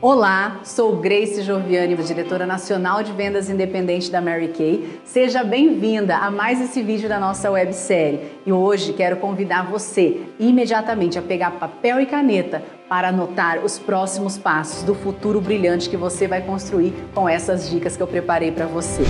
Olá, sou Grace Joviani, diretora nacional de vendas independente da Mary Kay. Seja bem-vinda a mais esse vídeo da nossa websérie. E hoje quero convidar você imediatamente a pegar papel e caneta para anotar os próximos passos do futuro brilhante que você vai construir com essas dicas que eu preparei para você.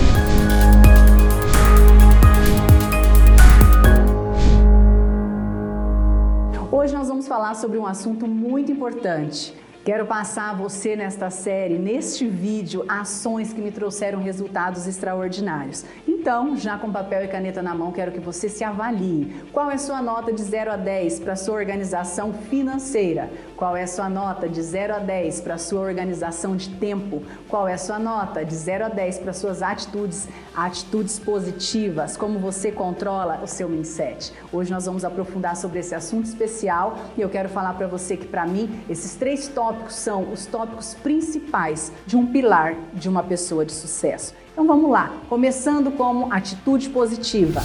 Hoje nós vamos falar sobre um assunto muito importante Quero passar a você nesta série, neste vídeo, ações que me trouxeram resultados extraordinários. Então, já com papel e caneta na mão, quero que você se avalie. Qual é a sua nota de 0 a 10 para sua organização financeira? Qual é sua nota de 0 a 10 para sua organização de tempo? Qual é sua nota de 0 a 10 para suas atitudes, atitudes positivas? Como você controla o seu mindset? Hoje nós vamos aprofundar sobre esse assunto especial e eu quero falar para você que para mim esses três tópicos são os tópicos principais de um pilar de uma pessoa de sucesso. Então vamos lá, começando como atitude positiva.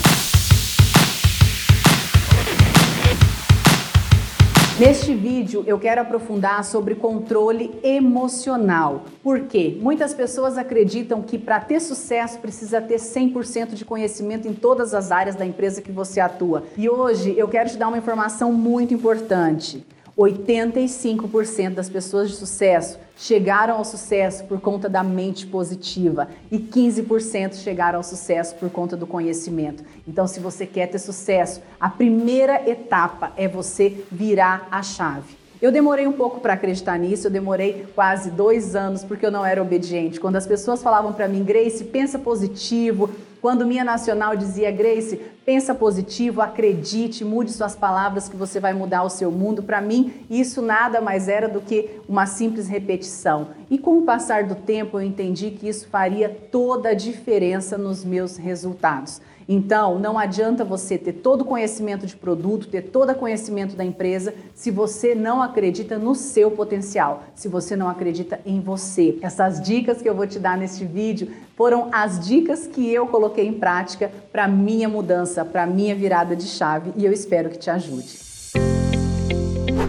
Neste vídeo eu quero aprofundar sobre controle emocional. Por quê? Muitas pessoas acreditam que para ter sucesso precisa ter 100% de conhecimento em todas as áreas da empresa que você atua. E hoje eu quero te dar uma informação muito importante. 85% das pessoas de sucesso chegaram ao sucesso por conta da mente positiva e 15% chegaram ao sucesso por conta do conhecimento. Então, se você quer ter sucesso, a primeira etapa é você virar a chave. Eu demorei um pouco para acreditar nisso, eu demorei quase dois anos porque eu não era obediente. Quando as pessoas falavam para mim, Grace, pensa positivo, quando minha nacional dizia, Grace, pensa positivo, acredite, mude suas palavras que você vai mudar o seu mundo. Para mim, isso nada mais era do que uma simples repetição. E com o passar do tempo, eu entendi que isso faria toda a diferença nos meus resultados. Então, não adianta você ter todo o conhecimento de produto, ter todo o conhecimento da empresa, se você não acredita no seu potencial, se você não acredita em você. Essas dicas que eu vou te dar neste vídeo foram as dicas que eu coloquei em prática para minha mudança, para minha virada de chave e eu espero que te ajude.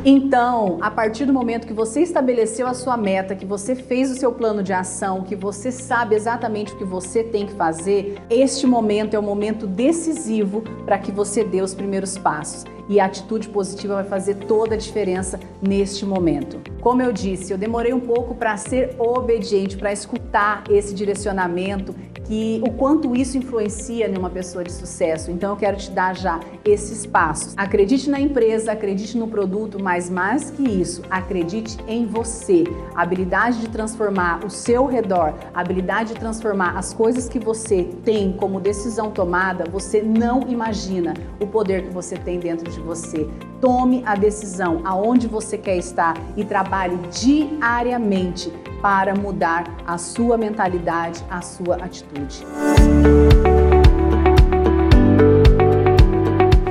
Então, a partir do momento que você estabeleceu a sua meta, que você fez o seu plano de ação, que você sabe exatamente o que você tem que fazer, este momento é o momento decisivo para que você dê os primeiros passos. E a atitude positiva vai fazer toda a diferença neste momento. Como eu disse, eu demorei um pouco para ser obediente, para escutar esse direcionamento que o quanto isso influencia numa pessoa de sucesso. Então eu quero te dar já esses passos. Acredite na empresa, acredite no produto, mas mais que isso, acredite em você. A habilidade de transformar o seu redor, a habilidade de transformar as coisas que você tem como decisão tomada, você não imagina o poder que você tem dentro de você. Tome a decisão aonde você quer estar e trabalhe diariamente para mudar a sua mentalidade, a sua atitude.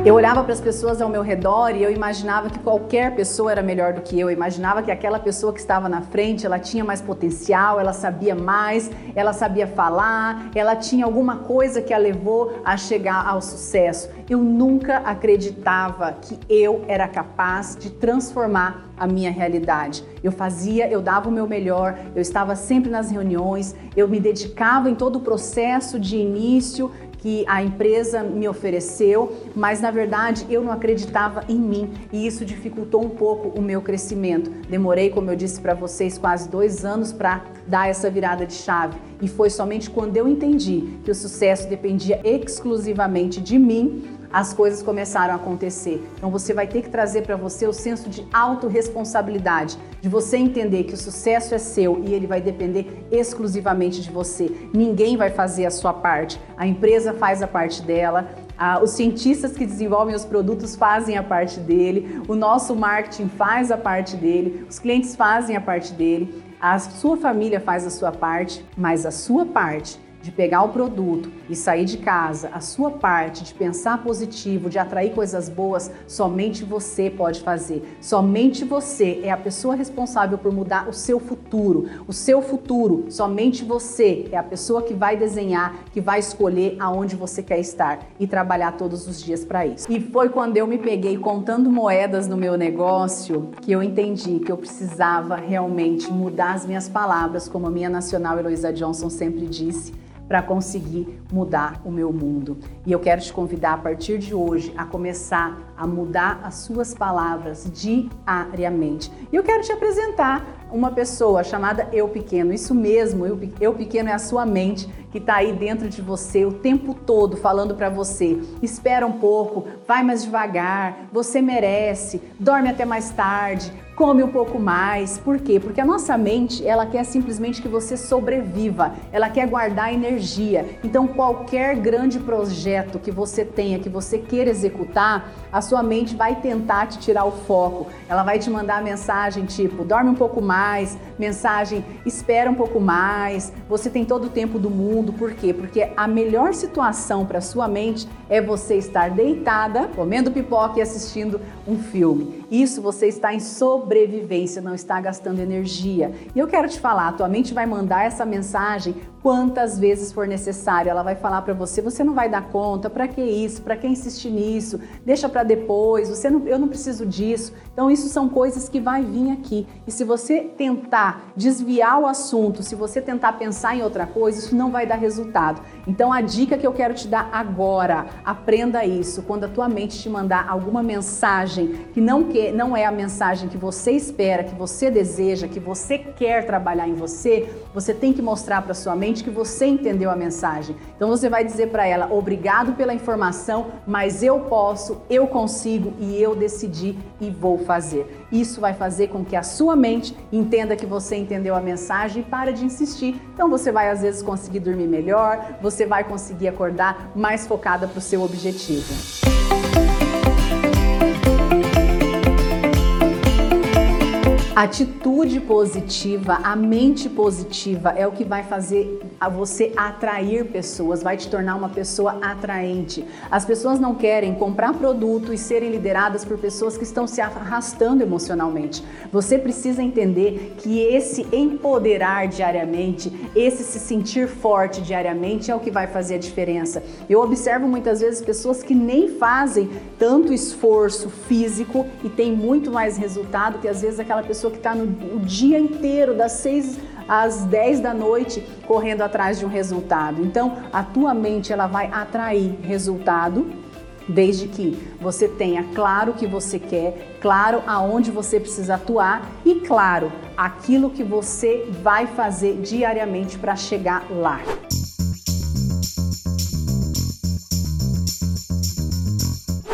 Eu olhava para as pessoas ao meu redor e eu imaginava que qualquer pessoa era melhor do que eu. Eu imaginava que aquela pessoa que estava na frente, ela tinha mais potencial, ela sabia mais, ela sabia falar, ela tinha alguma coisa que a levou a chegar ao sucesso. Eu nunca acreditava que eu era capaz de transformar a minha realidade. Eu fazia, eu dava o meu melhor, eu estava sempre nas reuniões, eu me dedicava em todo o processo de início que a empresa me ofereceu, mas na verdade eu não acreditava em mim e isso dificultou um pouco o meu crescimento. Demorei, como eu disse para vocês, quase dois anos para dar essa virada de chave e foi somente quando eu entendi que o sucesso dependia exclusivamente de mim as coisas começaram a acontecer. Então você vai ter que trazer para você o senso de autorresponsabilidade, de você entender que o sucesso é seu e ele vai depender exclusivamente de você. Ninguém vai fazer a sua parte. A empresa faz a parte dela, ah, os cientistas que desenvolvem os produtos fazem a parte dele, o nosso marketing faz a parte dele, os clientes fazem a parte dele, a sua família faz a sua parte, mas a sua parte de pegar o produto e sair de casa, a sua parte de pensar positivo, de atrair coisas boas, somente você pode fazer. Somente você é a pessoa responsável por mudar o seu futuro. O seu futuro, somente você é a pessoa que vai desenhar, que vai escolher aonde você quer estar e trabalhar todos os dias para isso. E foi quando eu me peguei contando moedas no meu negócio que eu entendi que eu precisava realmente mudar as minhas palavras, como a minha nacional Heloísa Johnson sempre disse para conseguir mudar o meu mundo. E eu quero te convidar a partir de hoje a começar a mudar as suas palavras diariamente. E eu quero te apresentar uma pessoa chamada Eu Pequeno. Isso mesmo, Eu, Pequeno é a sua mente que está aí dentro de você o tempo todo falando para você: espera um pouco, vai mais devagar, você merece, dorme até mais tarde, come um pouco mais. Por quê? Porque a nossa mente, ela quer simplesmente que você sobreviva, ela quer guardar energia. Então, qualquer grande projeto que você tenha, que você queira executar, a sua mente vai tentar te tirar o foco. Ela vai te mandar mensagem tipo: dorme um pouco mais, mensagem: espera um pouco mais, você tem todo o tempo do mundo. Por quê? Porque a melhor situação para sua mente é você estar deitada, comendo pipoca e assistindo um filme. Isso você está em sobrevivência, não está gastando energia. E eu quero te falar, a tua mente vai mandar essa mensagem quantas vezes for necessário. Ela vai falar para você, você não vai dar conta, para que isso? Para que insistir nisso? Deixa para depois. Você não, eu não preciso disso. Então isso são coisas que vai vir aqui. E se você tentar desviar o assunto, se você tentar pensar em outra coisa, isso não vai dar resultado. Então a dica que eu quero te dar agora, aprenda isso. Quando a tua mente te mandar alguma mensagem que não quer, não é a mensagem que você espera, que você deseja, que você quer trabalhar em você, você tem que mostrar para sua mente que você entendeu a mensagem. Então você vai dizer para ela: "Obrigado pela informação, mas eu posso, eu consigo e eu decidi e vou fazer". Isso vai fazer com que a sua mente entenda que você entendeu a mensagem e para de insistir. Então você vai às vezes conseguir dormir melhor, você vai conseguir acordar mais focada para o seu objetivo. Atitude positiva, a mente positiva é o que vai fazer a você atrair pessoas, vai te tornar uma pessoa atraente. As pessoas não querem comprar produto e serem lideradas por pessoas que estão se arrastando emocionalmente. Você precisa entender que esse empoderar diariamente, esse se sentir forte diariamente é o que vai fazer a diferença. Eu observo muitas vezes pessoas que nem fazem tanto esforço físico e tem muito mais resultado que às vezes aquela pessoa que está o dia inteiro, das 6 às 10 da noite, correndo atrás de um resultado. Então, a tua mente ela vai atrair resultado desde que você tenha claro o que você quer, claro aonde você precisa atuar e claro aquilo que você vai fazer diariamente para chegar lá.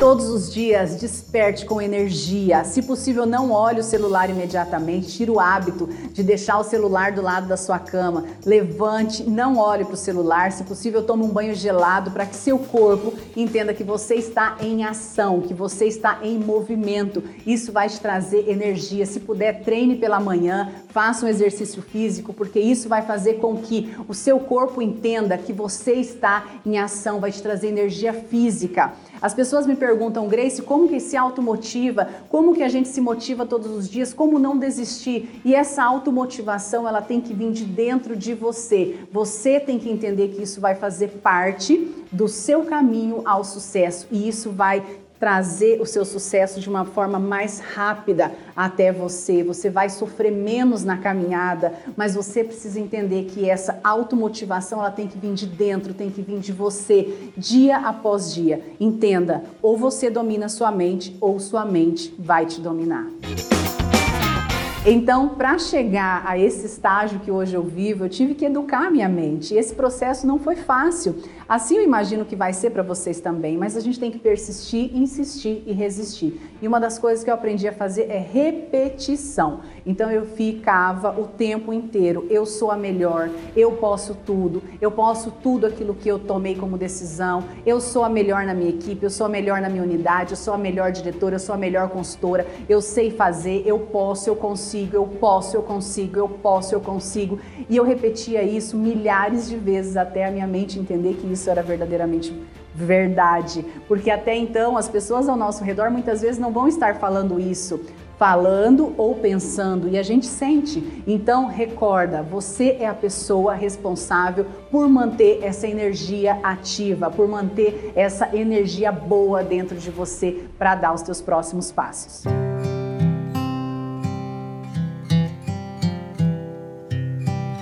Todos os dias desperte com energia. Se possível, não olhe o celular imediatamente. Tire o hábito de deixar o celular do lado da sua cama. Levante, não olhe para o celular. Se possível, tome um banho gelado para que seu corpo entenda que você está em ação, que você está em movimento. Isso vai te trazer energia. Se puder, treine pela manhã, faça um exercício físico, porque isso vai fazer com que o seu corpo entenda que você está em ação, vai te trazer energia física. As pessoas me perguntam, Grace, como que se automotiva? Como que a gente se motiva todos os dias? Como não desistir? E essa automotivação, ela tem que vir de dentro de você. Você tem que entender que isso vai fazer parte do seu caminho ao sucesso e isso vai trazer o seu sucesso de uma forma mais rápida até você. Você vai sofrer menos na caminhada, mas você precisa entender que essa automotivação ela tem que vir de dentro, tem que vir de você, dia após dia. Entenda, ou você domina sua mente ou sua mente vai te dominar. Então, para chegar a esse estágio que hoje eu vivo, eu tive que educar minha mente. E esse processo não foi fácil. Assim eu imagino que vai ser para vocês também, mas a gente tem que persistir, insistir e resistir. E uma das coisas que eu aprendi a fazer é repetição. Então eu ficava o tempo inteiro, eu sou a melhor, eu posso tudo, eu posso tudo aquilo que eu tomei como decisão, eu sou a melhor na minha equipe, eu sou a melhor na minha unidade, eu sou a melhor diretora, eu sou a melhor consultora, eu sei fazer, eu posso, eu consigo eu posso, eu consigo, eu posso, eu consigo. E eu repetia isso milhares de vezes até a minha mente entender que isso era verdadeiramente verdade. Porque até então as pessoas ao nosso redor muitas vezes não vão estar falando isso, falando ou pensando e a gente sente. Então, recorda, você é a pessoa responsável por manter essa energia ativa, por manter essa energia boa dentro de você para dar os seus próximos passos.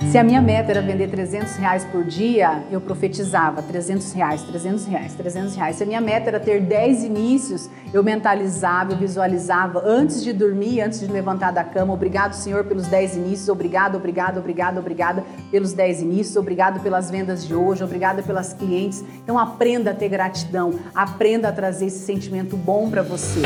Se a minha meta era vender 300 reais por dia, eu profetizava 300 reais, 300 reais, 300 reais. Se a minha meta era ter 10 inícios, eu mentalizava, eu visualizava antes de dormir, antes de levantar da cama. Obrigado, Senhor, pelos 10 inícios. Obrigado, obrigado, obrigado, obrigada pelos 10 inícios. Obrigado pelas vendas de hoje. Obrigada pelas clientes. Então aprenda a ter gratidão. Aprenda a trazer esse sentimento bom para você.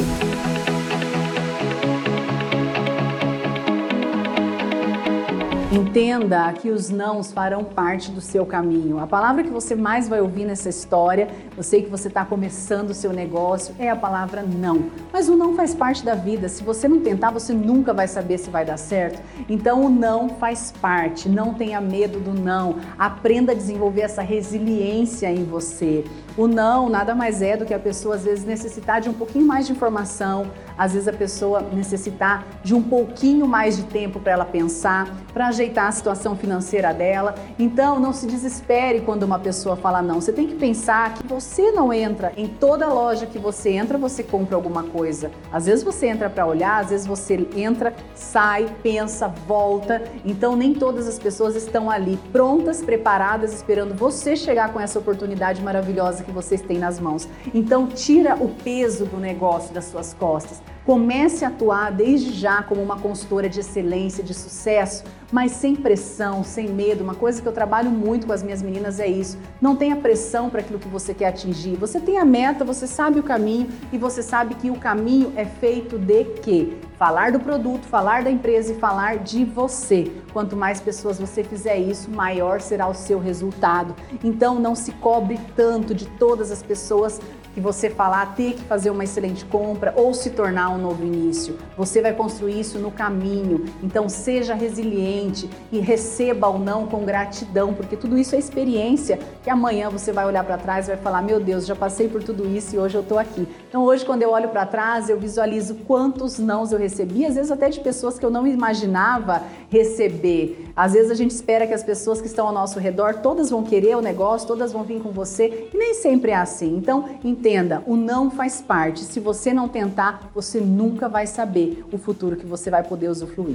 Entenda que os nãos farão parte do seu caminho. A palavra que você mais vai ouvir nessa história, eu sei que você está começando o seu negócio, é a palavra não. Mas o não faz parte da vida. Se você não tentar, você nunca vai saber se vai dar certo. Então o não faz parte. Não tenha medo do não. Aprenda a desenvolver essa resiliência em você. O não nada mais é do que a pessoa às vezes necessitar de um pouquinho mais de informação, às vezes a pessoa necessitar de um pouquinho mais de tempo para ela pensar, para ajeitar a situação financeira dela. Então, não se desespere quando uma pessoa fala não. Você tem que pensar que você não entra em toda loja que você entra, você compra alguma coisa. Às vezes você entra para olhar, às vezes você entra, sai, pensa, volta. Então, nem todas as pessoas estão ali prontas, preparadas, esperando você chegar com essa oportunidade maravilhosa que vocês têm nas mãos. Então, tira o peso do negócio das suas costas. Comece a atuar desde já como uma consultora de excelência, de sucesso, mas sem pressão, sem medo. Uma coisa que eu trabalho muito com as minhas meninas é isso. Não tenha pressão para aquilo que você quer atingir. Você tem a meta, você sabe o caminho e você sabe que o caminho é feito de quê? Falar do produto, falar da empresa e falar de você. Quanto mais pessoas você fizer isso, maior será o seu resultado. Então não se cobre tanto de todas as pessoas que você falar ter que fazer uma excelente compra ou se tornar um novo início. Você vai construir isso no caminho. Então seja resiliente e receba o não com gratidão, porque tudo isso é experiência que amanhã você vai olhar para trás e vai falar: "Meu Deus, já passei por tudo isso e hoje eu estou aqui". Então hoje quando eu olho para trás, eu visualizo quantos nãos eu recebi, às vezes até de pessoas que eu não imaginava receber. Às vezes a gente espera que as pessoas que estão ao nosso redor todas vão querer o negócio, todas vão vir com você, e nem sempre é assim. Então, entenda, o não faz parte. Se você não tentar, você nunca vai saber o futuro que você vai poder usufruir.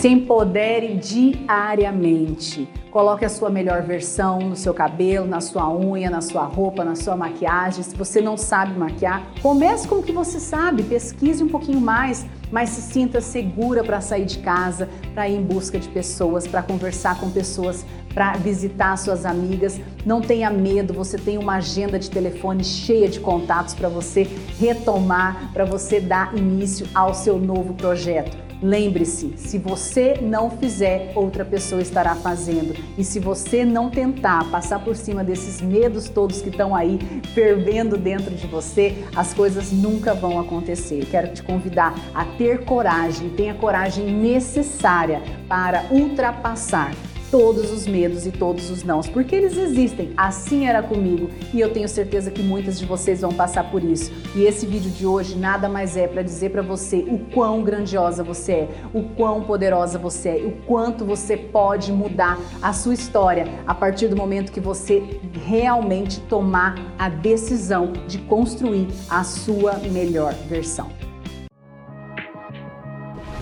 Se empodere diariamente. Coloque a sua melhor versão no seu cabelo, na sua unha, na sua roupa, na sua maquiagem. Se você não sabe maquiar, comece com o que você sabe, pesquise um pouquinho mais, mas se sinta segura para sair de casa, para ir em busca de pessoas, para conversar com pessoas, para visitar suas amigas. Não tenha medo, você tem uma agenda de telefone cheia de contatos para você retomar, para você dar início ao seu novo projeto. Lembre-se, se você não fizer, outra pessoa estará fazendo. E se você não tentar passar por cima desses medos todos que estão aí fervendo dentro de você, as coisas nunca vão acontecer. Quero te convidar a ter coragem, tenha a coragem necessária para ultrapassar todos os medos e todos os nãos, porque eles existem. Assim era comigo e eu tenho certeza que muitas de vocês vão passar por isso. E esse vídeo de hoje nada mais é para dizer para você o quão grandiosa você é, o quão poderosa você é, o quanto você pode mudar a sua história a partir do momento que você realmente tomar a decisão de construir a sua melhor versão.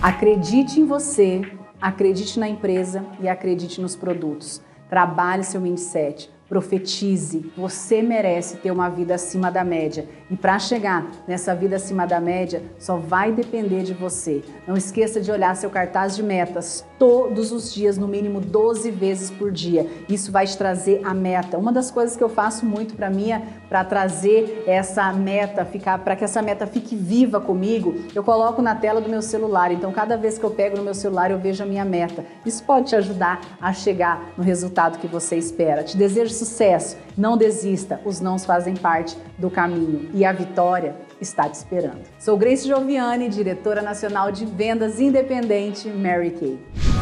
Acredite em você, Acredite na empresa e acredite nos produtos. Trabalhe seu mindset. Profetize, você merece ter uma vida acima da média. E para chegar nessa vida acima da média, só vai depender de você. Não esqueça de olhar seu cartaz de metas todos os dias, no mínimo 12 vezes por dia. Isso vai te trazer a meta. Uma das coisas que eu faço muito para mim, para trazer essa meta, ficar, para que essa meta fique viva comigo, eu coloco na tela do meu celular. Então, cada vez que eu pego no meu celular, eu vejo a minha meta. Isso pode te ajudar a chegar no resultado que você espera. Te desejo sucesso. Não desista, os nãos fazem parte do caminho e a vitória está te esperando. Sou Grace Gioviani, diretora nacional de vendas independente Mary Kay.